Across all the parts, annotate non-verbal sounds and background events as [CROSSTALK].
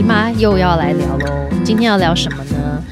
姨妈又要来聊喽。今天要聊什么呢？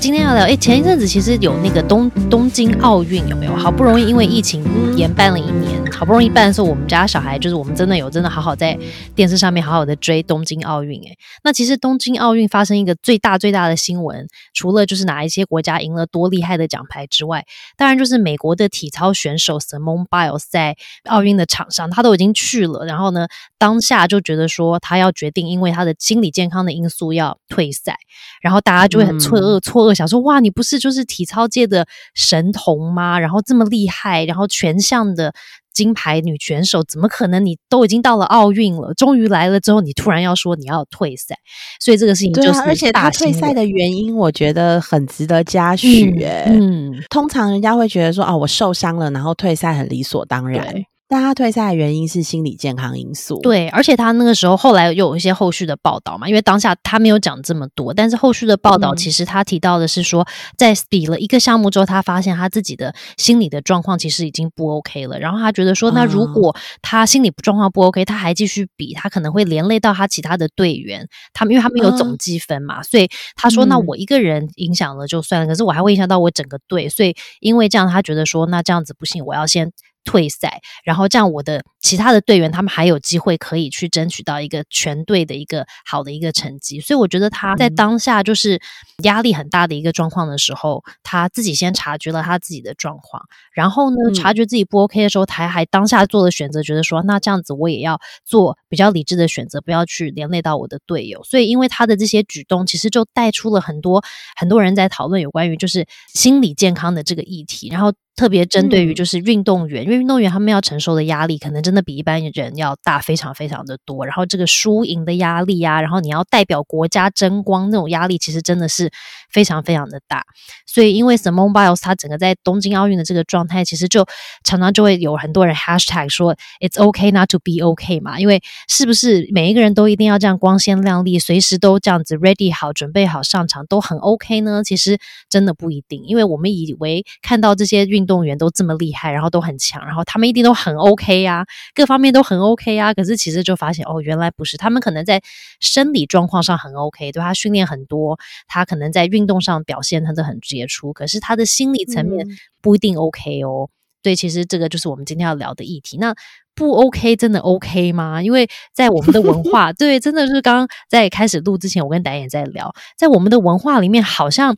今天要聊，哎，前一阵子其实有那个东东京奥运，有没有？好不容易因为疫情延办了一年，好不容易办的时候，我们家小孩就是我们真的有真的好好在电视上面好好的追东京奥运。诶，那其实东京奥运发生一个最大最大的新闻，除了就是哪一些国家赢了多厉害的奖牌之外，当然就是美国的体操选手 Simone Biles 在奥运的场上，他都已经去了，然后呢，当下就觉得说他要决定，因为他的心理健康的因素要退赛，然后大家就会很错愕错愕。想说哇，你不是就是体操界的神童吗？然后这么厉害，然后全项的金牌女选手，怎么可能你都已经到了奥运了，终于来了之后，你突然要说你要退赛？所以这个事情就是，而且他退赛的原因，我觉得很值得嘉许。嗯，通常人家会觉得说，哦，我受伤了，然后退赛很理所当然。但他退赛的原因是心理健康因素。对，而且他那个时候后来又有一些后续的报道嘛，因为当下他没有讲这么多，但是后续的报道其实他提到的是说，在比了一个项目之后，他发现他自己的心理的状况其实已经不 OK 了。然后他觉得说，那如果他心理状况不 OK，他还继续比，他可能会连累到他其他的队员。他们因为他们有总积分嘛，所以他说，那我一个人影响了就算了，可是我还会影响到我整个队。所以因为这样，他觉得说，那这样子不行，我要先。退赛，然后这样我的其他的队员他们还有机会可以去争取到一个全队的一个好的一个成绩，所以我觉得他在当下就是压力很大的一个状况的时候，他自己先察觉了他自己的状况，然后呢，察觉自己不 OK 的时候，他还当下做了选择，觉得说那这样子我也要做比较理智的选择，不要去连累到我的队友。所以因为他的这些举动，其实就带出了很多很多人在讨论有关于就是心理健康的这个议题，然后。特别针对于就是运动员，因为运动员他们要承受的压力可能真的比一般人要大，非常非常的多。然后这个输赢的压力啊，然后你要代表国家争光那种压力，其实真的是非常非常的大。所以因为 Simone Biles 他整个在东京奥运的这个状态，其实就常常就会有很多人 Hashtag 说 It's OK not to be OK 嘛。因为是不是每一个人都一定要这样光鲜亮丽，随时都这样子 ready 好准备好上场都很 OK 呢？其实真的不一定，因为我们以为看到这些运运动员都这么厉害，然后都很强，然后他们一定都很 OK 呀，各方面都很 OK 啊。可是其实就发现哦，原来不是，他们可能在生理状况上很 OK，对他训练很多，他可能在运动上表现他的很杰出，可是他的心理层面不一定 OK 哦。对，其实这个就是我们今天要聊的议题。那不 OK 真的 OK 吗？因为在我们的文化，[LAUGHS] 对，真的是刚刚在开始录之前，我跟导演在聊，在我们的文化里面，好像。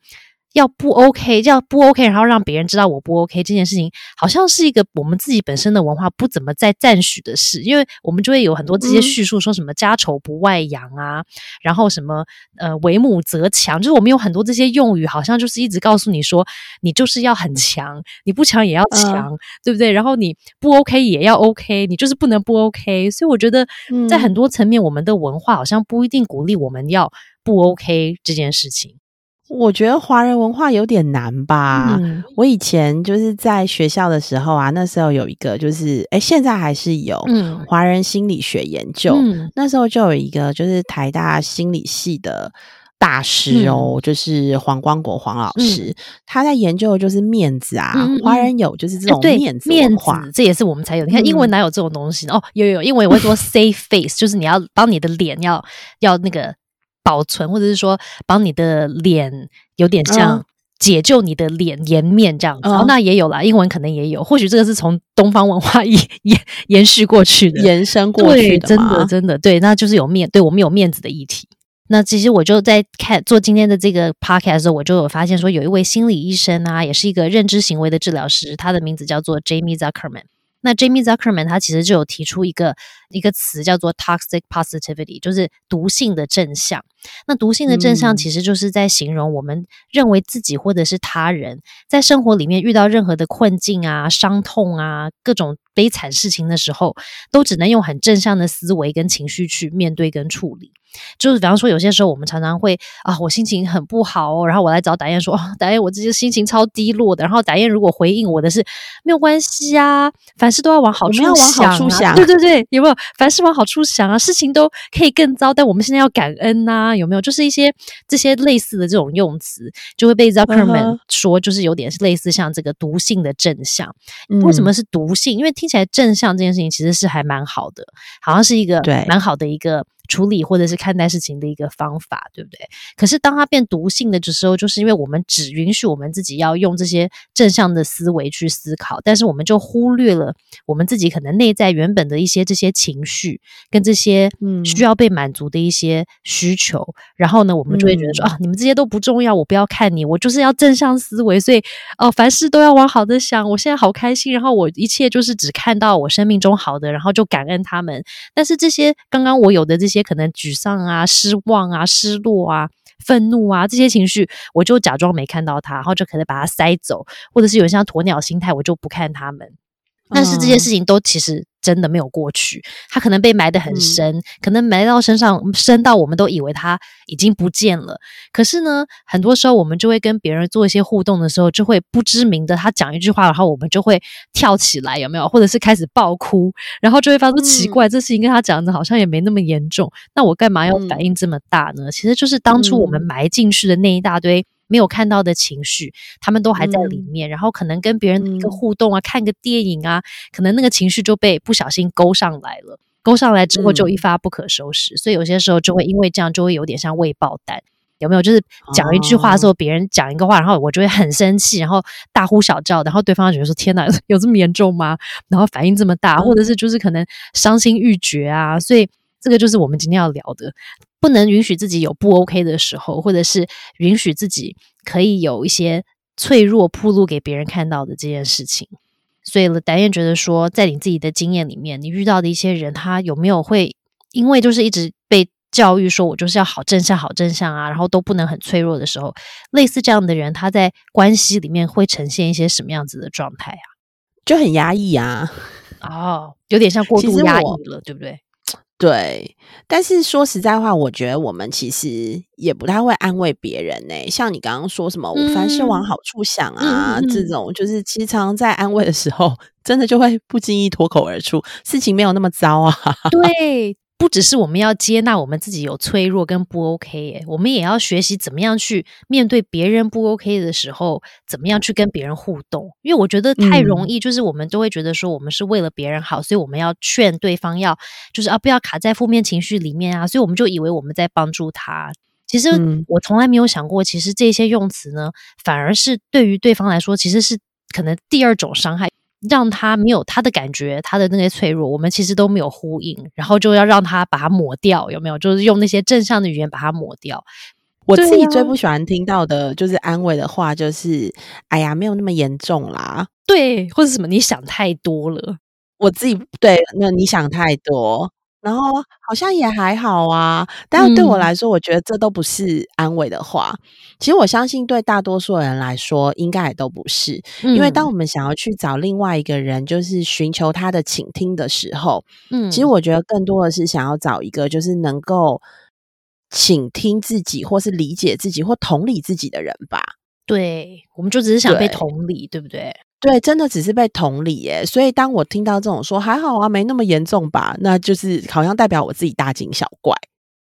要不 OK，要不 OK，然后让别人知道我不 OK 这件事情，好像是一个我们自己本身的文化不怎么在赞许的事，因为我们就会有很多这些叙述，说什么家丑不外扬啊，然后什么呃为母则强，就是我们有很多这些用语，好像就是一直告诉你说，你就是要很强，你不强也要强，对不对？然后你不 OK 也要 OK，你就是不能不 OK。所以我觉得在很多层面，我们的文化好像不一定鼓励我们要不 OK 这件事情。我觉得华人文化有点难吧。我以前就是在学校的时候啊，那时候有一个就是，哎，现在还是有华人心理学研究。那时候就有一个就是台大心理系的大师哦，就是黄光国黄老师，他在研究的就是面子啊。华人有就是这种面子面子，这也是我们才有。你看英文哪有这种东西哦？有有，英文我会说 safe face，就是你要帮你的脸要要那个。保存，或者是说帮你的脸有点像解救你的脸颜面这样子，那也有啦，英文可能也有，或许这个是从东方文化 [LAUGHS] 延延延续过去的，延伸过去的，真的真的对，那就是有面对我们有面子的议题。那其实我就在看做今天的这个 podcast 的时候，我就有发现说，有一位心理医生啊，也是一个认知行为的治疗师，他的名字叫做 Jamie Zuckerman。那 Jamie Zuckerman 他其实就有提出一个一个词叫做 toxic positivity，就是毒性的正向。那毒性的正向其实就是在形容我们认为自己或者是他人在生活里面遇到任何的困境啊、伤痛啊、各种悲惨事情的时候，都只能用很正向的思维跟情绪去面对跟处理。就是比方说，有些时候我们常常会啊，我心情很不好哦，然后我来找达燕说，哦，达燕，我这些心情超低落的。然后达燕如果回应我的是没有关系啊，凡事都要往好处想，对对对，有没有？凡事往好处想啊，事情都可以更糟，但我们现在要感恩呐，有没有？就是一些这些类似的这种用词，就会被 Zuckerman 说，就是有点类似像这个毒性的正向。为什么是毒性？因为听起来正向这件事情其实是还蛮好的，好像是一个对蛮好的一个。处理或者是看待事情的一个方法，对不对？可是当它变毒性的时候，就是因为我们只允许我们自己要用这些正向的思维去思考，但是我们就忽略了我们自己可能内在原本的一些这些情绪跟这些需要被满足的一些需求，然后呢，我们就会觉得说啊，你们这些都不重要，我不要看你，我就是要正向思维，所以哦，凡事都要往好的想，我现在好开心，然后我一切就是只看到我生命中好的，然后就感恩他们。但是这些刚刚我有的这些也可能沮丧啊、失望啊、失落啊、愤怒啊这些情绪，我就假装没看到它，然后就可能把它塞走，或者是有像鸵鸟心态，我就不看他们。但是这些事情都其实。真的没有过去，他可能被埋得很深，可能埋到身上深到我们都以为他已经不见了。可是呢，很多时候我们就会跟别人做一些互动的时候，就会不知名的他讲一句话，然后我们就会跳起来，有没有？或者是开始爆哭，然后就会发出奇怪，这事情跟他讲的好像也没那么严重，那我干嘛要反应这么大呢？其实就是当初我们埋进去的那一大堆。没有看到的情绪，他们都还在里面。然后可能跟别人一个互动啊，看个电影啊，可能那个情绪就被不小心勾上来了。勾上来之后就一发不可收拾。所以有些时候就会因为这样，就会有点像未爆弹。有没有？就是讲一句话的时候，别人讲一个话，然后我就会很生气，然后大呼小叫，然后对方觉得说：“天哪，[LAUGHS] 有这么严重吗？”然后反应这么大，或者是就是可能伤心欲绝啊。所以这个就是我们今天要聊的。不能允许自己有不 OK 的时候，或者是允许自己可以有一些脆弱铺露给别人看到的这件事情。所以，达燕觉得说，在你自己的经验里面，你遇到的一些人，他有没有会因为就是一直被教育说我就是要好正向、好正向啊，然后都不能很脆弱的时候，类似这样的人，他在关系里面会呈现一些什么样子的状态啊？就很压抑啊，哦，有点像过度压抑了，对不对？对，但是说实在话，我觉得我们其实也不太会安慰别人呢。像你刚刚说什么“凡事往好处想”啊，这种就是其实常常在安慰的时候，[LAUGHS] 真的就会不经意脱口而出，事情没有那么糟啊。[LAUGHS] 对。不只是我们要接纳我们自己有脆弱跟不 OK，哎，我们也要学习怎么样去面对别人不 OK 的时候，怎么样去跟别人互动。因为我觉得太容易，就是我们都会觉得说，我们是为了别人好，所以我们要劝对方要，就是啊，不要卡在负面情绪里面啊，所以我们就以为我们在帮助他。其实我从来没有想过，其实这些用词呢，反而是对于对方来说，其实是可能第二种伤害。让他没有他的感觉，他的那些脆弱，我们其实都没有呼应，然后就要让他把它抹掉，有没有？就是用那些正向的语言把它抹掉。我自己最不喜欢听到的就是安慰的话，就是“哎呀，没有那么严重啦”，对，或者什么“你想太多了”。我自己对，那你想太多。然后好像也还好啊，但是对我来说，我觉得这都不是安慰的话。其实我相信，对大多数人来说，应该也都不是。因为当我们想要去找另外一个人，就是寻求他的倾听的时候，嗯，其实我觉得更多的是想要找一个，就是能够倾听自己，或是理解自己，或同理自己的人吧。对，我们就只是想被同理，对不对？对，真的只是被同理耶，所以当我听到这种说还好啊，没那么严重吧，那就是好像代表我自己大惊小怪。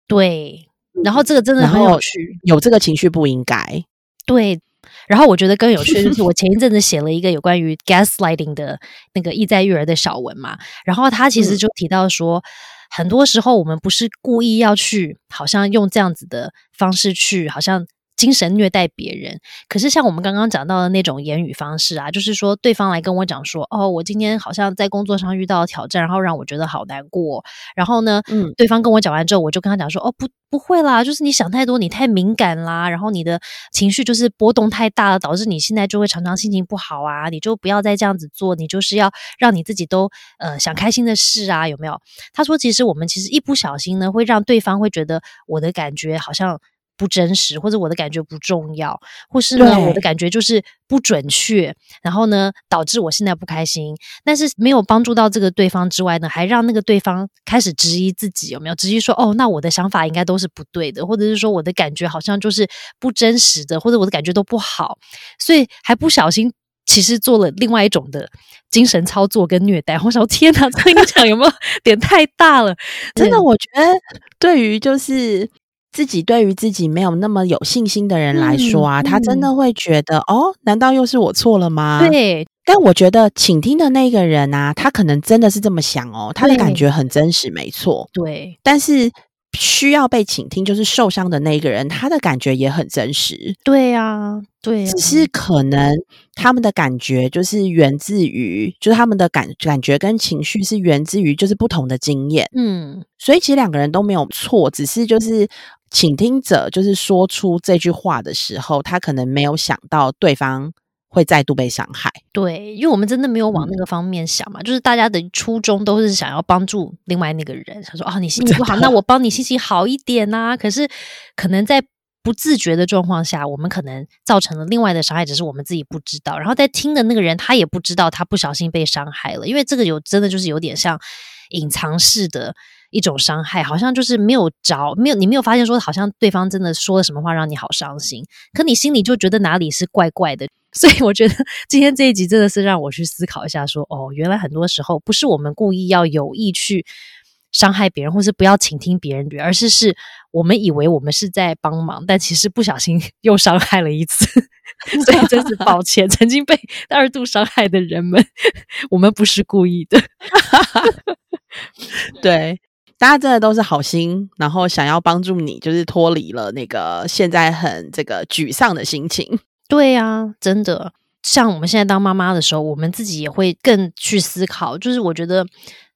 对，然后这个真的很有趣，有这个情绪不应该。对，然后我觉得更有趣的就是，我前一阵子写了一个有关于 gaslighting 的那个意在育儿的小文嘛，然后他其实就提到说，很多时候我们不是故意要去，好像用这样子的方式去，好像。精神虐待别人，可是像我们刚刚讲到的那种言语方式啊，就是说对方来跟我讲说，哦，我今天好像在工作上遇到挑战，然后让我觉得好难过。然后呢，嗯，对方跟我讲完之后，我就跟他讲说，哦，不，不会啦，就是你想太多，你太敏感啦，然后你的情绪就是波动太大了，导致你现在就会常常心情不好啊，你就不要再这样子做，你就是要让你自己都呃想开心的事啊，有没有？他说，其实我们其实一不小心呢，会让对方会觉得我的感觉好像。不真实，或者我的感觉不重要，或是呢，我的感觉就是不准确，然后呢，导致我现在不开心。但是没有帮助到这个对方之外呢，还让那个对方开始质疑自己有没有质疑说，哦，那我的想法应该都是不对的，或者是说我的感觉好像就是不真实的，或者我的感觉都不好，所以还不小心其实做了另外一种的精神操作跟虐待。我想，天哪，这影响有没有 [LAUGHS] 点太大了？真的，我觉得对于就是。自己对于自己没有那么有信心的人来说啊，他真的会觉得哦，难道又是我错了吗？对。但我觉得倾听的那个人啊，他可能真的是这么想哦，他的感觉很真实，没错。对。但是需要被倾听，就是受伤的那个人，他的感觉也很真实。对啊，对，只是可能他们的感觉就是源自于，就是他们的感感觉跟情绪是源自于就是不同的经验。嗯，所以其实两个人都没有错，只是就是倾听者就是说出这句话的时候，他可能没有想到对方。会再度被伤害，对，因为我们真的没有往那个方面想嘛，就是大家的初衷都是想要帮助另外那个人，他说哦，你心情不好，那我帮你心情好一点呐。可是可能在不自觉的状况下，我们可能造成了另外的伤害，只是我们自己不知道。然后在听的那个人，他也不知道他不小心被伤害了，因为这个有真的就是有点像隐藏式的。一种伤害，好像就是没有着，没有你没有发现说，好像对方真的说了什么话让你好伤心，可你心里就觉得哪里是怪怪的。[LAUGHS] 所以我觉得今天这一集真的是让我去思考一下，说哦，原来很多时候不是我们故意要有意去伤害别人，或是不要倾听别人，而是是我们以为我们是在帮忙，但其实不小心 [LAUGHS] 又伤害了一次。所以真是抱歉，[LAUGHS] 曾经被二度伤害的人们，我们不是故意的。对。大家真的都是好心，然后想要帮助你，就是脱离了那个现在很这个沮丧的心情。对呀，真的，像我们现在当妈妈的时候，我们自己也会更去思考。就是我觉得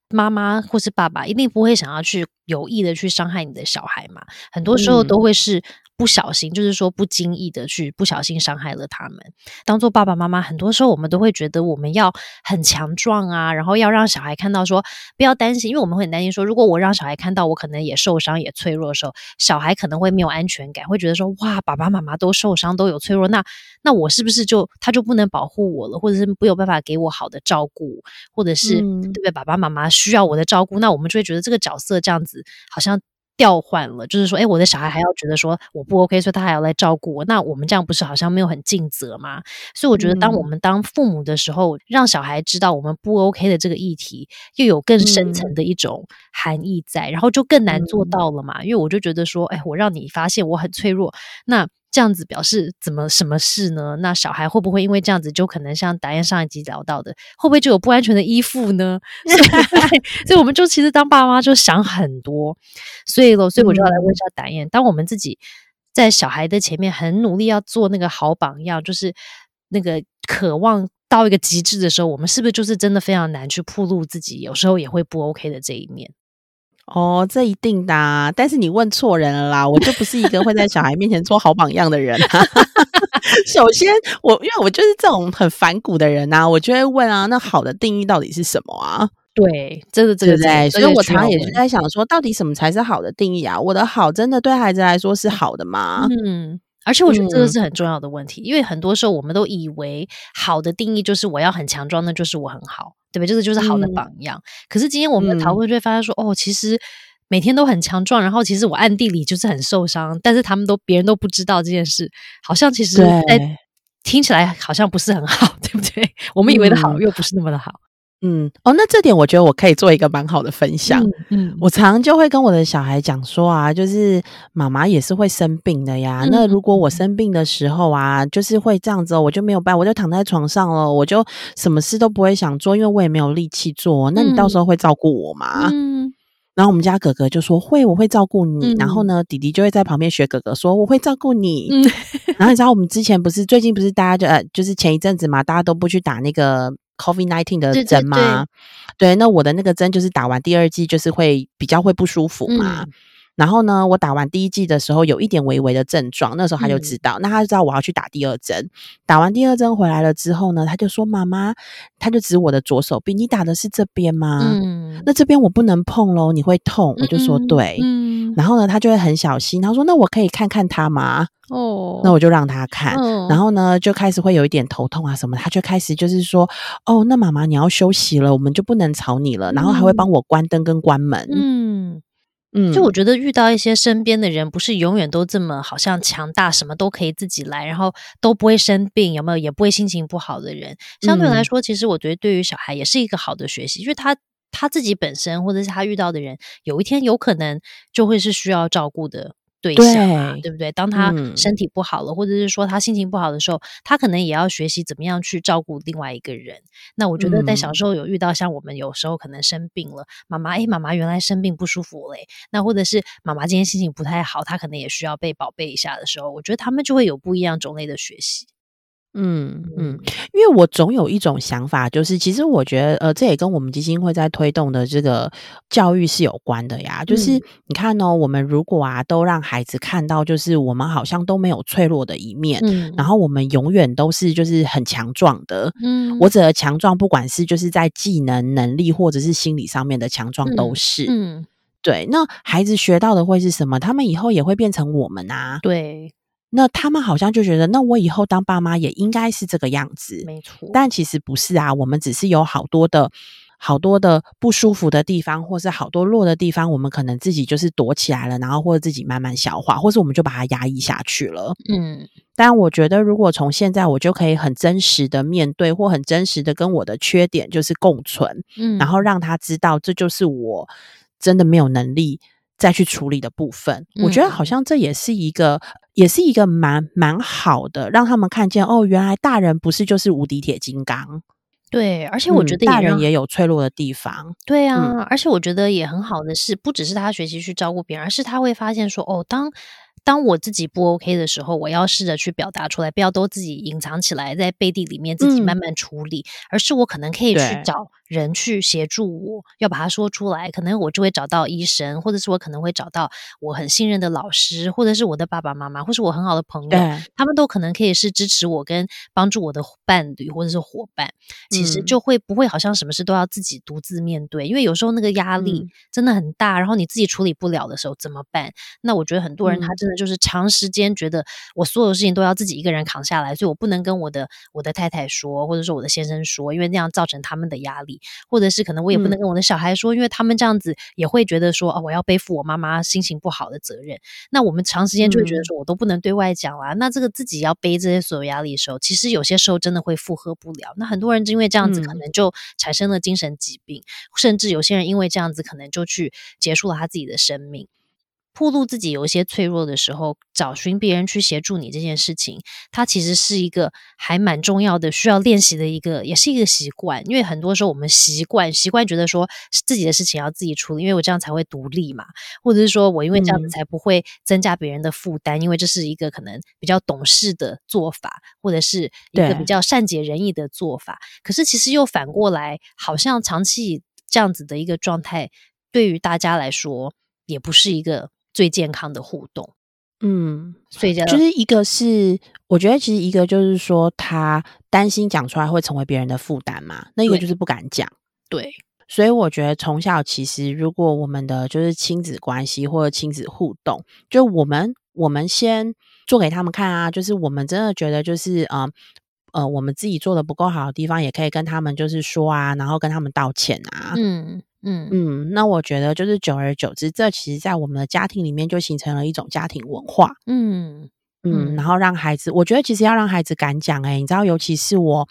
妈妈或是爸爸一定不会想要去有意的去伤害你的小孩嘛，很多时候都会是。不小心，就是说不经意的去不小心伤害了他们。当做爸爸妈妈，很多时候我们都会觉得我们要很强壮啊，然后要让小孩看到说不要担心，因为我们会很担心说，如果我让小孩看到我可能也受伤也脆弱的时候，小孩可能会没有安全感，会觉得说哇，爸爸妈妈都受伤都有脆弱，那那我是不是就他就不能保护我了，或者是没有办法给我好的照顾，或者是对不对？爸爸妈妈需要我的照顾，那我们就会觉得这个角色这样子好像。调换了，就是说，哎，我的小孩还要觉得说我不 OK，所以他还要来照顾我。那我们这样不是好像没有很尽责吗？所以我觉得，当我们当父母的时候，让小孩知道我们不 OK 的这个议题，又有更深层的一种含义在，然后就更难做到了嘛。因为我就觉得说，哎，我让你发现我很脆弱，那。这样子表示怎么什么事呢？那小孩会不会因为这样子就可能像导演上一集聊到的，会不会就有不安全的依附呢？[LAUGHS] 所以我们就其实当爸妈就想很多，所以咯，所以我就要来问一下导演：当我们自己在小孩的前面很努力要做那个好榜样，就是那个渴望到一个极致的时候，我们是不是就是真的非常难去铺露自己？有时候也会不 OK 的这一面。哦，这一定的，但是你问错人了啦！我就不是一个会在小孩面前做好榜样的人。[LAUGHS] 首先，我因为我就是这种很反骨的人呐，我就会问啊，那好的定义到底是什么啊？对，这个这个对，所以我常常也是在想说，到底什么才是好的定义啊？我的好真的对孩子来说是好的吗？嗯。而且我觉得这个是很重要的问题，因为很多时候我们都以为好的定义就是我要很强壮，那就是我很好，对不对？这个就是好的榜样。可是今天我们的讨论就会发现说，哦，其实每天都很强壮，然后其实我暗地里就是很受伤，但是他们都别人都不知道这件事，好像其实在听起来好像不是很好，[LAUGHS] 对不对？我们以为的好又不是那么的好。嗯，哦，那这点我觉得我可以做一个蛮好的分享。嗯，我常常就会跟我的小孩讲说啊，就是妈妈也是会生病的呀。那如果我生病的时候啊，就是会这样子，我就没有办法，我就躺在床上了，我就什么事都不会想做，因为我也没有力气做。那你到时候会照顾我吗？嗯。然后我们家哥哥就说会，我会照顾你。然后呢，弟弟就会在旁边学哥哥说我会照顾你。[LAUGHS] 然后你知道我们之前不是最近不是大家就呃，就是前一阵子嘛，大家都不去打那个。Covid nineteen 的针吗？对，那我的那个针就是打完第二剂，就是会比较会不舒服嘛。然后呢，我打完第一剂的时候有一点微微的症状，那时候他就知道，那他就知道我要去打第二针。打完第二针回来了之后呢，他就说：“妈妈，他就指我的左手臂，你打的是这边吗？嗯，那这边我不能碰喽，你会痛。”我就说：“对。”嗯，然后呢，他就会很小心，他说：“那我可以看看他吗？”哦，那我就让他看。然后呢，就开始会有一点头痛啊什么，他就开始就是说：“哦，那妈妈你要休息了，我们就不能吵你了。”然后还会帮我关灯跟关门。嗯。嗯，就我觉得遇到一些身边的人，不是永远都这么好像强大，什么都可以自己来，然后都不会生病，有没有？也不会心情不好的人，相对来说，其实我觉得对于小孩也是一个好的学习，因为他他自己本身或者是他遇到的人，有一天有可能就会是需要照顾的对象啊，对不对？当他身体不好了，或者是说他心情不好的时候，他可能也要学习怎么样去照顾另外一个人。那我觉得在小时候有遇到像我们有时候可能生病了，妈妈哎，妈妈原来生病不舒服嘞，那或者是妈妈今天心情不太好，她可能也需要被宝贝一下的时候，我觉得他们就会有不一样种类的学习。嗯嗯，因为我总有一种想法，就是其实我觉得，呃，这也跟我们基金会在推动的这个教育是有关的呀。就是你看哦，我们如果啊，都让孩子看到，就是我们好像都没有脆弱的一面，嗯，然后我们永远都是就是很强壮的，嗯，我指的强壮，不管是就是在技能、能力或者是心理上面的强壮，都是，嗯，对。那孩子学到的会是什么？他们以后也会变成我们啊，对。那他们好像就觉得，那我以后当爸妈也应该是这个样子，没错。但其实不是啊，我们只是有好多的好多的不舒服的地方，或是好多弱的地方，我们可能自己就是躲起来了，然后或者自己慢慢消化，或是我们就把它压抑下去了。嗯。但我觉得，如果从现在我就可以很真实的面对，或很真实的跟我的缺点就是共存，嗯，然后让他知道这就是我真的没有能力再去处理的部分。我觉得好像这也是一个。也是一个蛮蛮好的，让他们看见哦，原来大人不是就是无敌铁金刚。对，而且我觉得大人也有脆弱的地方。对啊，而且我觉得也很好的是，不只是他学习去照顾别人，而是他会发现说，哦，当。当我自己不 OK 的时候，我要试着去表达出来，不要都自己隐藏起来，在背地里面自己慢慢处理，而是我可能可以去找人去协助我，要把它说出来。可能我就会找到医生，或者是我可能会找到我很信任的老师，或者是我的爸爸妈妈，或是我很好的朋友，他们都可能可以是支持我跟帮助我的伴侣或者是伙伴。其实就会不会好像什么事都要自己独自面对，因为有时候那个压力真的很大，然后你自己处理不了的时候怎么办？那我觉得很多人他真的。就是长时间觉得我所有事情都要自己一个人扛下来，所以我不能跟我的我的太太说，或者说我的先生说，因为那样造成他们的压力，或者是可能我也不能跟我的小孩说，因为他们这样子也会觉得说，哦，我要背负我妈妈心情不好的责任。那我们长时间就会觉得说我都不能对外讲啦。那这个自己要背这些所有压力的时候，其实有些时候真的会负荷不了。那很多人就因为这样子，可能就产生了精神疾病，甚至有些人因为这样子，可能就去结束了他自己的生命。暴露自己有一些脆弱的时候，找寻别人去协助你这件事情，它其实是一个还蛮重要的，需要练习的一个，也是一个习惯。因为很多时候我们习惯习惯觉得说自己的事情要自己处理，因为我这样才会独立嘛，或者是说我因为这样子才不会增加别人的负担，因为这是一个可能比较懂事的做法，或者是一个比较善解人意的做法。可是其实又反过来，好像长期这样子的一个状态，对于大家来说也不是一个。最健康的互动，嗯，所以就是一个是，我觉得其实一个就是说，他担心讲出来会成为别人的负担嘛，那一个就。是不敢讲，对，所以我觉得从小其实如果我们的就是亲子关系或者亲子互动，就我们我们先做给他们看啊，就是我们真的觉得就是啊呃，我们自己做的不够好的地方，也可以跟他们就是说啊，然后跟他们道歉啊，嗯。嗯嗯，那我觉得就是久而久之，这其实在我们的家庭里面就形成了一种家庭文化。嗯嗯，然后让孩子，我觉得其实要让孩子敢讲，哎，你知道，尤其是我，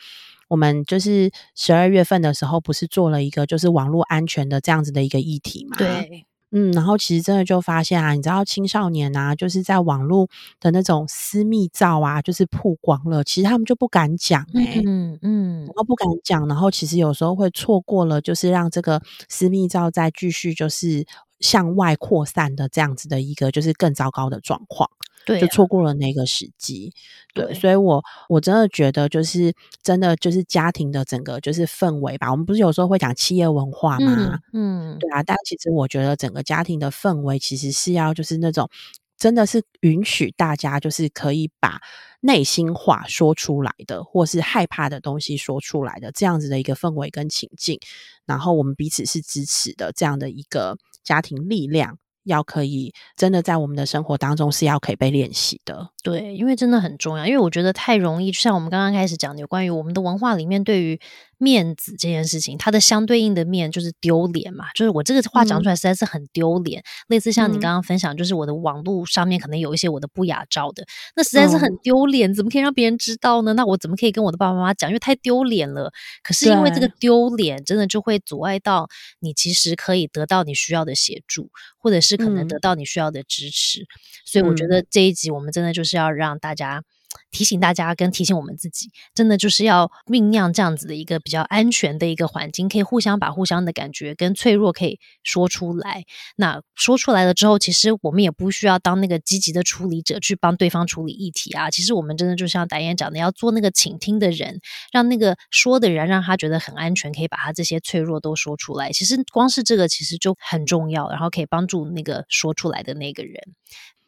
我们就是十二月份的时候，不是做了一个就是网络安全的这样子的一个议题嘛？对。嗯，然后其实真的就发现啊，你知道青少年啊，就是在网络的那种私密照啊，就是曝光了，其实他们就不敢讲，嗯嗯，然后不敢讲，然后其实有时候会错过了，就是让这个私密照再继续就是向外扩散的这样子的一个就是更糟糕的状况。对，就错过了那个时机。对，所以我我真的觉得，就是真的就是家庭的整个就是氛围吧。我们不是有时候会讲企业文化吗？嗯，对啊。但其实我觉得整个家庭的氛围其实是要就是那种真的是允许大家就是可以把内心话说出来的，或是害怕的东西说出来的这样子的一个氛围跟情境。然后我们彼此是支持的这样的一个家庭力量。要可以真的在我们的生活当中是要可以被练习的，对，因为真的很重要。因为我觉得太容易，就像我们刚刚开始讲的，有关于我们的文化里面对于面子这件事情，它的相对应的面就是丢脸嘛，就是我这个话讲出来实在是很丢脸。类似像你刚刚分享，就是我的网络上面可能有一些我的不雅照的，那实在是很丢脸，怎么可以让别人知道呢？那我怎么可以跟我的爸爸妈妈讲？因为太丢脸了。可是因为这个丢脸，真的就会阻碍到你其实可以得到你需要的协助，或者是可能得到你需要的支持。所以我觉得这一集我们真的就是要让大家。提醒大家，跟提醒我们自己，真的就是要酝酿这样子的一个比较安全的一个环境，可以互相把互相的感觉跟脆弱可以说出来。那说出来了之后，其实我们也不需要当那个积极的处理者去帮对方处理议题啊。其实我们真的就像导演讲的，要做那个倾听的人，让那个说的人让他觉得很安全，可以把他这些脆弱都说出来。其实光是这个，其实就很重要，然后可以帮助那个说出来的那个人，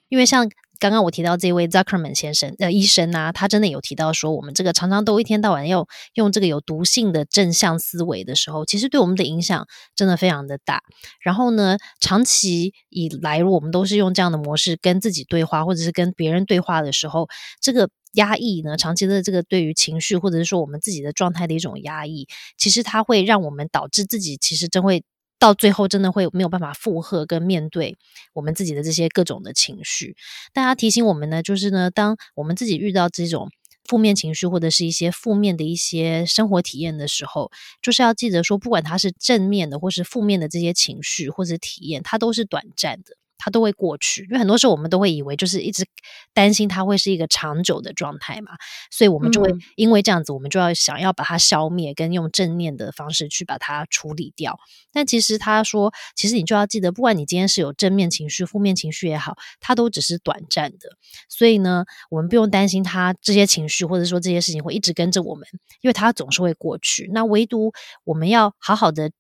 因为像。刚刚我提到这位 Zuckerman 先生，呃，医生啊，他真的有提到说，我们这个常常都一天到晚要用这个有毒性的正向思维的时候，其实对我们的影响真的非常的大。然后呢，长期以来，我们都是用这样的模式跟自己对话，或者是跟别人对话的时候，这个压抑呢，长期的这个对于情绪，或者是说我们自己的状态的一种压抑，其实它会让我们导致自己其实真会。到最后真的会没有办法负荷跟面对我们自己的这些各种的情绪。大家提醒我们呢，就是呢，当我们自己遇到这种负面情绪或者是一些负面的一些生活体验的时候，就是要记得说，不管它是正面的或是负面的这些情绪或者体验，它都是短暂的。它都会过去，因为很多时候我们都会以为就是一直担心它会是一个长久的状态嘛，所以我们就会因为这样子，我们就要想要把它消灭，跟用正念的方式去把它处理掉。但其实他说，其实你就要记得，不管你今天是有正面情绪、负面情绪也好，它都只是短暂的。所以呢，我们不用担心它这些情绪或者说这些事情会一直跟着我们，因为它总是会过去。那唯独我们要好好的。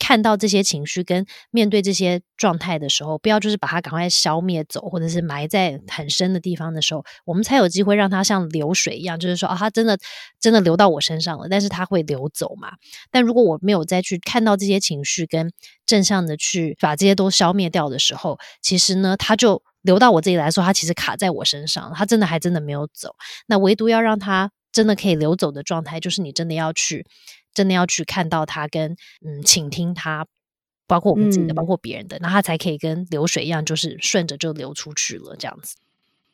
看到这些情绪跟面对这些状态的时候，不要就是把它赶快消灭走，或者是埋在很深的地方的时候，我们才有机会让它像流水一样，就是说啊，它真的真的流到我身上了，但是它会流走嘛。但如果我没有再去看到这些情绪，跟正向的去把这些都消灭掉的时候，其实呢，它就流到我这里来说，它其实卡在我身上，它真的还真的没有走。那唯独要让它真的可以流走的状态，就是你真的要去。真的要去看到他，跟嗯，倾听他，包括我们自己的，包括别人的，那他才可以跟流水一样，就是顺着就流出去了，这样子。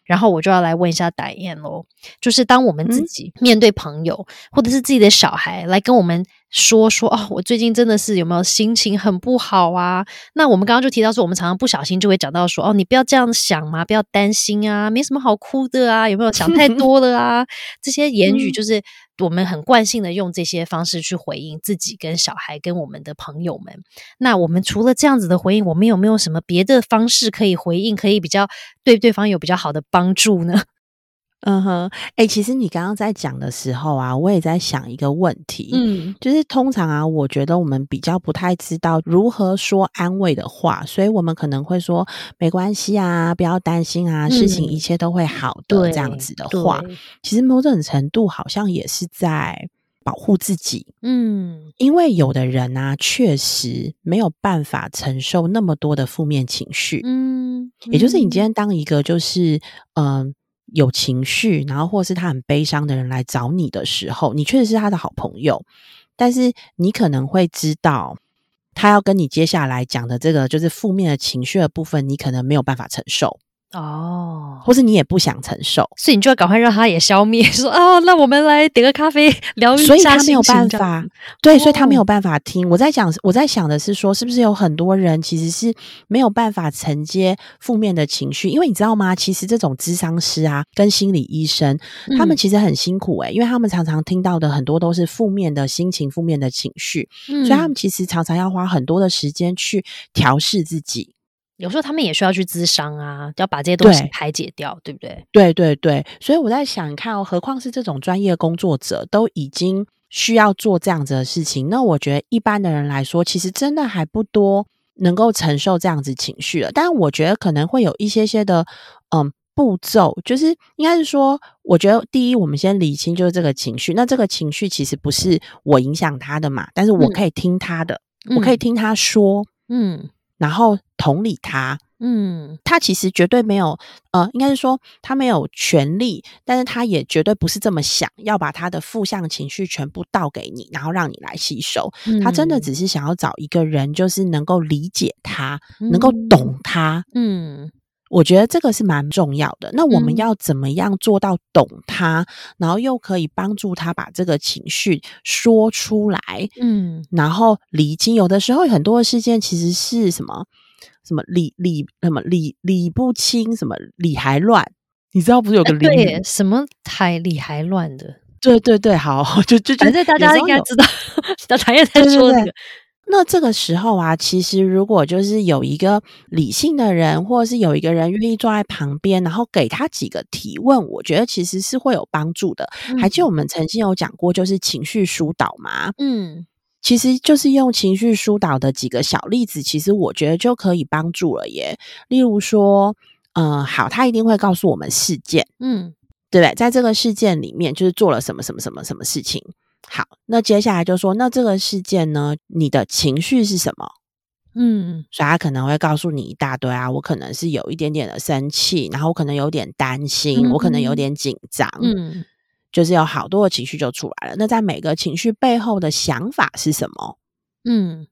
然后我就要来问一下戴燕喽，就是当我们自己面对朋友或者是自己的小孩来跟我们说说哦，我最近真的是有没有心情很不好啊？那我们刚刚就提到说，我们常常不小心就会讲到说，哦，你不要这样想嘛，不要担心啊，没什么好哭的啊，有没有想太多了啊？这些言语就是。我们很惯性的用这些方式去回应自己、跟小孩、跟我们的朋友们。那我们除了这样子的回应，我们有没有什么别的方式可以回应，可以比较对对方有比较好的帮助呢？嗯哼，哎，其实你刚刚在讲的时候啊，我也在想一个问题，嗯，就是通常啊，我觉得我们比较不太知道如何说安慰的话，所以我们可能会说没关系啊，不要担心啊，事情一切都会好的这样子的话，其实某种程度好像也是在保护自己，嗯，因为有的人呢，确实没有办法承受那么多的负面情绪，嗯，也就是你今天当一个就是嗯。有情绪，然后或是他很悲伤的人来找你的时候，你确实是他的好朋友，但是你可能会知道，他要跟你接下来讲的这个就是负面的情绪的部分，你可能没有办法承受。哦，或是你也不想承受，所以你就要赶快让他也消灭。说哦，那我们来点个咖啡 [LAUGHS] 聊一下。所以他没有办法，对，所以他没有办法听。我在讲，我在想的是说，是不是有很多人其实是没有办法承接负面的情绪？因为你知道吗？其实这种智商师啊，跟心理医生，他们其实很辛苦诶，因为他们常常听到的很多都是负面的心情、负面的情绪，所以他们其实常常要花很多的时间去调试自己。有时候他们也需要去咨商啊，要把这些东西排解掉，对不对？对对对，所以我在想，看哦，何况是这种专业工作者都已经需要做这样子的事情，那我觉得一般的人来说，其实真的还不多能够承受这样子情绪了。但我觉得可能会有一些些的嗯步骤，就是应该是说，我觉得第一，我们先理清就是这个情绪，那这个情绪其实不是我影响他的嘛，但是我可以听他的，我可以听他说，嗯。然后同理他，嗯，他其实绝对没有，呃，应该是说他没有权利，但是他也绝对不是这么想要把他的负向情绪全部倒给你，然后让你来吸收。他真的只是想要找一个人，就是能够理解他，能够懂他。嗯，我觉得这个是蛮重要的。那我们要怎么样做到懂他，然后又可以帮助他把这个情绪说出来？嗯，然后理清。有的时候很多的事件其实是什么？什么理理什么理理不清，什么理还乱？你知道不是有个理什么还理还乱的？对对对，好，[LAUGHS] 就就反正大家应该知道，[LAUGHS] 大家也在说这个。那这个时候啊，其实如果就是有一个理性的人，或者是有一个人愿意坐在旁边，然后给他几个提问，我觉得其实是会有帮助的。还记得我们曾经有讲过，就是情绪疏导嘛？嗯。其实就是用情绪疏导的几个小例子，其实我觉得就可以帮助了耶。例如说，嗯，好，他一定会告诉我们事件，嗯，对不对？在这个事件里面，就是做了什么什么什么什么事情。好，那接下来就说，那这个事件呢，你的情绪是什么？嗯，所以他可能会告诉你一大堆啊，我可能是有一点点的生气，然后我可能有点担心，我可能有点紧张，嗯。就是有好多的情绪就出来了。那在每个情绪背后的想法是什么？嗯，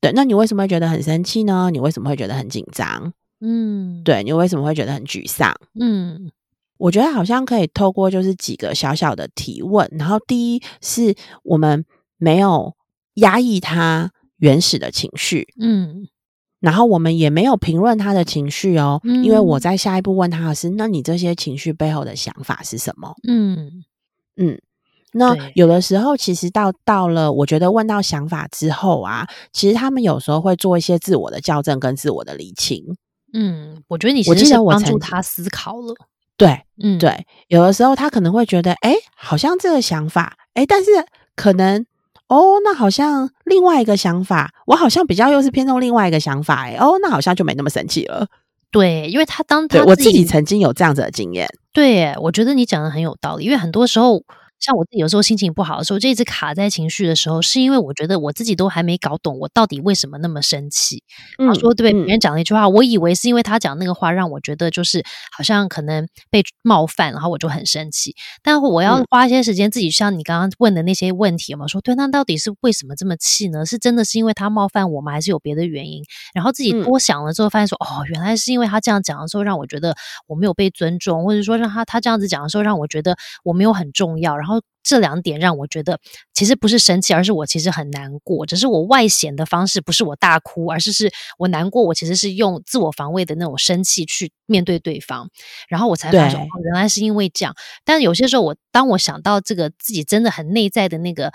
对。那你为什么会觉得很生气呢？你为什么会觉得很紧张？嗯，对。你为什么会觉得很沮丧？嗯，我觉得好像可以透过就是几个小小的提问。然后第一是我们没有压抑他原始的情绪，嗯，然后我们也没有评论他的情绪哦，因为我在下一步问他的是：那你这些情绪背后的想法是什么？嗯。嗯，那有的时候其实到到了，我觉得问到想法之后啊，其实他们有时候会做一些自我的校正跟自我的理清。嗯，我觉得你其实帮助他思考了。对，嗯，对，有的时候他可能会觉得，哎，好像这个想法，哎，但是可能，哦，那好像另外一个想法，我好像比较又是偏重另外一个想法，哎，哦，那好像就没那么神奇了。对，因为他当他我自己曾经有这样子的经验。对，我觉得你讲的很有道理，因为很多时候。像我自己有时候心情不好的时候，就一直卡在情绪的时候，是因为我觉得我自己都还没搞懂我到底为什么那么生气。他说：“对，别人讲了一句话，我以为是因为他讲那个话让我觉得就是好像可能被冒犯，然后我就很生气。但我要花一些时间自己像你刚刚问的那些问题嘛，说对，那到底是为什么这么气呢？是真的是因为他冒犯我吗？还是有别的原因？然后自己多想了之后，发现说哦，原来是因为他这样讲的时候让我觉得我没有被尊重，或者说让他他这样子讲的时候让我觉得我没有很重要，然后。”这两点让我觉得，其实不是生气，而是我其实很难过。只是我外显的方式不是我大哭，而是是我难过。我其实是用自我防卫的那种生气去面对对方，然后我才发现，哦，原来是因为这样。但是有些时候，我当我想到这个自己真的很内在的那个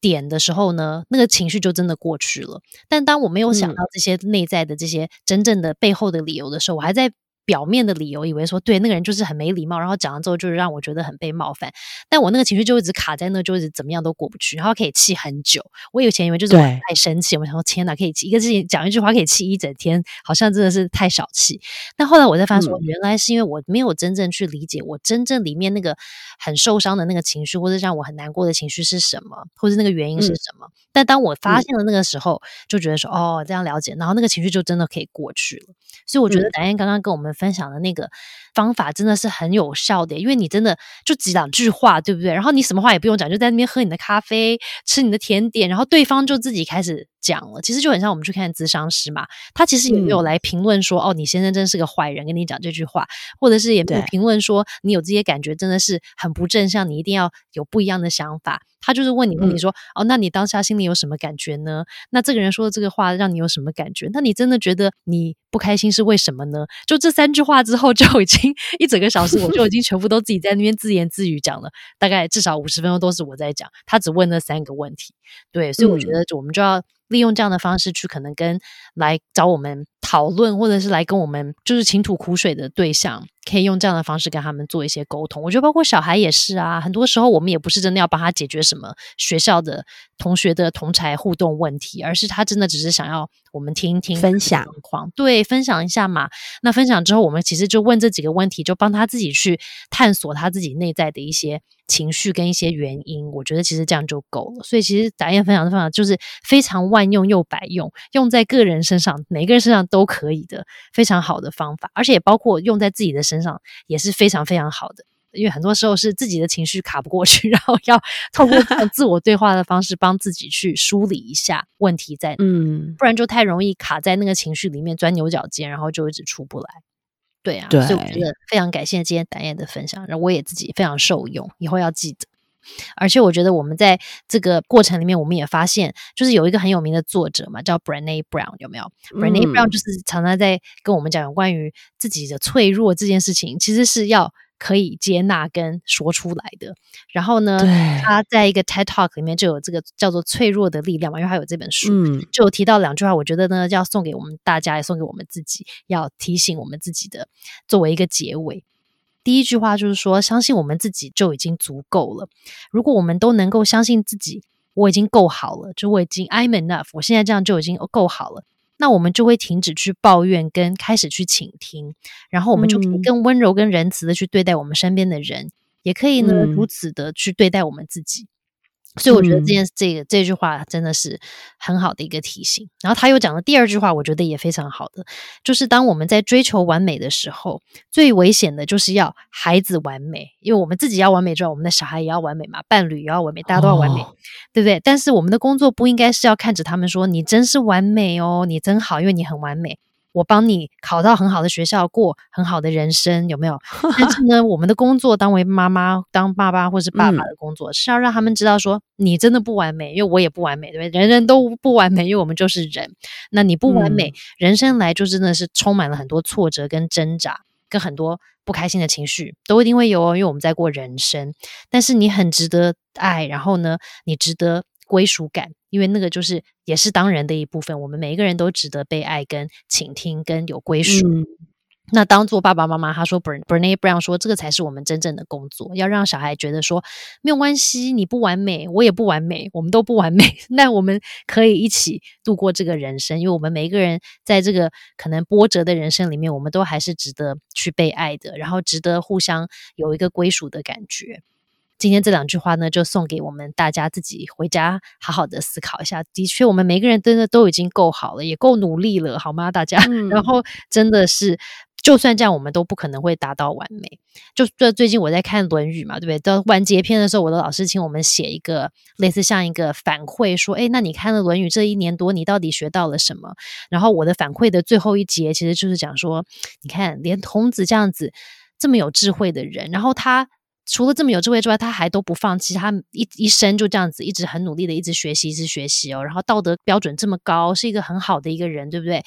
点的时候呢，那个情绪就真的过去了。但当我没有想到这些内在的这些真正的背后的理由的时候，我还在。表面的理由，以为说对那个人就是很没礼貌，然后讲完之后就是让我觉得很被冒犯，但我那个情绪就一直卡在那，就一直怎么样都过不去，然后可以气很久。我以前以为就是太生气，我想说天哪，可以气一个事情讲一句话可以气一整天，好像真的是太小气。但后来我才发现，说原来是因为我没有真正去理解我真正里面那个很受伤的那个情绪，或者让我很难过的情绪是什么，或者那个原因是什么。但当我发现了那个时候，就觉得说哦，这样了解，然后那个情绪就真的可以过去了。所以我觉得南燕刚刚跟我们分享的那个方法真的是很有效的，因为你真的就几两句话，对不对？然后你什么话也不用讲，就在那边喝你的咖啡，吃你的甜点，然后对方就自己开始讲了。其实就很像我们去看咨商师嘛，他其实也没有来评论说哦，你先生真是个坏人，跟你讲这句话，或者是也没有评论说你有这些感觉真的是很不正向，你一定要有不一样的想法。他就是问你问你说哦，那你当下心里有什么感觉呢？那这个人说的这个话让你有什么感觉？那你真的觉得你不开心是为什么呢？就这三句话之后，就已经一整个小时，我就已经全部都自己在那边自言自语讲了，大概至少五十分钟都是我在讲。他只问那三个问题，对，所以我觉得我们就要。利用这样的方式去可能跟来找我们讨论，或者是来跟我们就是倾吐苦水的对象，可以用这样的方式跟他们做一些沟通。我觉得包括小孩也是啊，很多时候我们也不是真的要帮他解决什么学校的同学的同才互动问题，而是他真的只是想要我们听一听分享，对，分享一下嘛。那分享之后，我们其实就问这几个问题，就帮他自己去探索他自己内在的一些。情绪跟一些原因，我觉得其实这样就够了。所以其实导演分享的方法就是非常万用又百用，用在个人身上，每个人身上都可以的，非常好的方法，而且也包括用在自己的身上也是非常非常好的。因为很多时候是自己的情绪卡不过去，[LAUGHS] 然后要透过自我对话的方式帮自己去梳理一下问题在，嗯，不然就太容易卡在那个情绪里面钻牛角尖，然后就一直出不来。对啊，所以我觉得非常感谢今天导演的分享，然后我也自己非常受用，以后要记得。而且我觉得我们在这个过程里面，我们也发现，就是有一个很有名的作者嘛，叫 Brené Brown，有没有？Brené Brown 就是常常在跟我们讲有关于自己的脆弱这件事情，其实是要可以接纳跟说出来的。然后呢，他在一个 TED Talk 里面就有这个叫做“脆弱的力量”嘛，因为他有这本书，就有提到两句话，我觉得呢要送给我们大家，也送给我们自己，要提醒我们自己的，作为一个结尾。第一句话就是说，相信我们自己就已经足够了。如果我们都能够相信自己，我已经够好了，就我已经 I'm enough，我现在这样就已经够好了，那我们就会停止去抱怨，跟开始去倾听，然后我们就可以更温柔、跟仁慈的去对待我们身边的人，也可以呢如此的去对待我们自己。所以我觉得这件这个这句话真的是很好的一个提醒。然后他又讲了第二句话，我觉得也非常好的，就是当我们在追求完美的时候，最危险的就是要孩子完美，因为我们自己要完美之外，我们的小孩也要完美嘛，伴侣也要完美，大家都要完美，对不对？但是我们的工作不应该是要看着他们说你真是完美哦，你真好，因为你很完美。我帮你考到很好的学校，过很好的人生，有没有？但是呢，我们的工作，当为妈妈、当爸爸或是爸爸的工作，是要让他们知道说，你真的不完美，因为我也不完美，对不对？人人都不完美，因为我们就是人。那你不完美，人生来就真的是充满了很多挫折跟挣扎，跟很多不开心的情绪，都一定会有哦。因为我们在过人生，但是你很值得爱，然后呢，你值得。归属感，因为那个就是也是当人的一部分。我们每一个人都值得被爱、跟倾听、跟有归属。那当做爸爸妈妈，他说 b e r n e Brown 说，这个才是我们真正的工作，要让小孩觉得说没有关系，你不完美，我也不完美，我们都不完美。[LAUGHS] 那我们可以一起度过这个人生，因为我们每一个人在这个可能波折的人生里面，我们都还是值得去被爱的，然后值得互相有一个归属的感觉。今天这两句话呢，就送给我们大家自己回家好好的思考一下。的确，我们每个人真的都已经够好了，也够努力了，好吗？大家，然后真的是，就算这样，我们都不可能会达到完美。就最最近我在看《论语》嘛，对不对？到完结篇的时候，我的老师请我们写一个类似像一个反馈，说：“哎，那你看了《论语》这一年多，你到底学到了什么？”然后我的反馈的最后一节，其实就是讲说：“你看，连孔子这样子这么有智慧的人，然后他。”除了这么有智慧之外，他还都不放弃，他一一生就这样子，一直很努力的，一直学习，一直学习哦。然后道德标准这么高，是一个很好的一个人，对不对？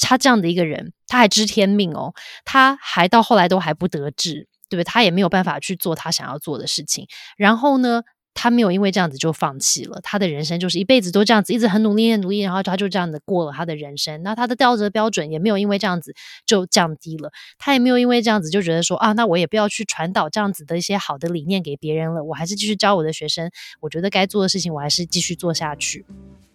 他这样的一个人，他还知天命哦，他还到后来都还不得志，对不对？他也没有办法去做他想要做的事情。然后呢？他没有因为这样子就放弃了，他的人生就是一辈子都这样子，一直很努力、很努力，然后他就这样子过了他的人生。那他的道德标准也没有因为这样子就降低了，他也没有因为这样子就觉得说啊，那我也不要去传导这样子的一些好的理念给别人了，我还是继续教我的学生，我觉得该做的事情我还是继续做下去。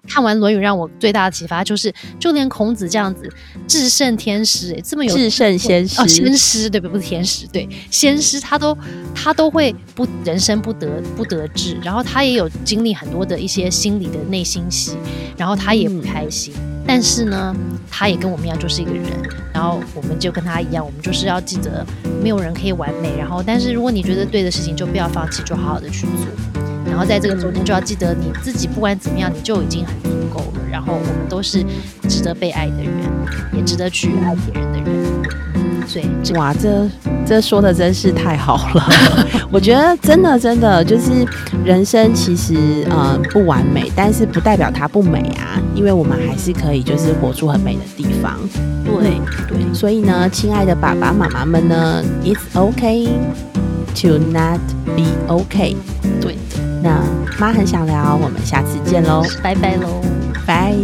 看完《论语》，让我最大的启发就是，就连孔子这样子至圣天师，哎，这么有至圣先师哦，先师对不对？不是天师，对，先师他都他都会不人生不得不得志，然后他也有经历很多的一些心理的内心戏，然后他也不开心，但是呢，他也跟我们一样，就是一个人，然后我们就跟他一样，我们就是要记得，没有人可以完美，然后，但是如果你觉得对的事情，就不要放弃，就好好的去做。然后在这个中间就要记得你自己，不管怎么样，你就已经很足够了。然后我们都是值得被爱的人，也值得去爱别人的人。哇，这这说的真是太好了。[LAUGHS] 我觉得真的真的就是人生其实嗯不完美，但是不代表它不美啊，因为我们还是可以就是活出很美的地方。对对，所以呢，亲爱的爸爸妈妈们呢，It's okay to not be okay。对。那妈很想聊，我们下次见喽，拜拜喽，拜。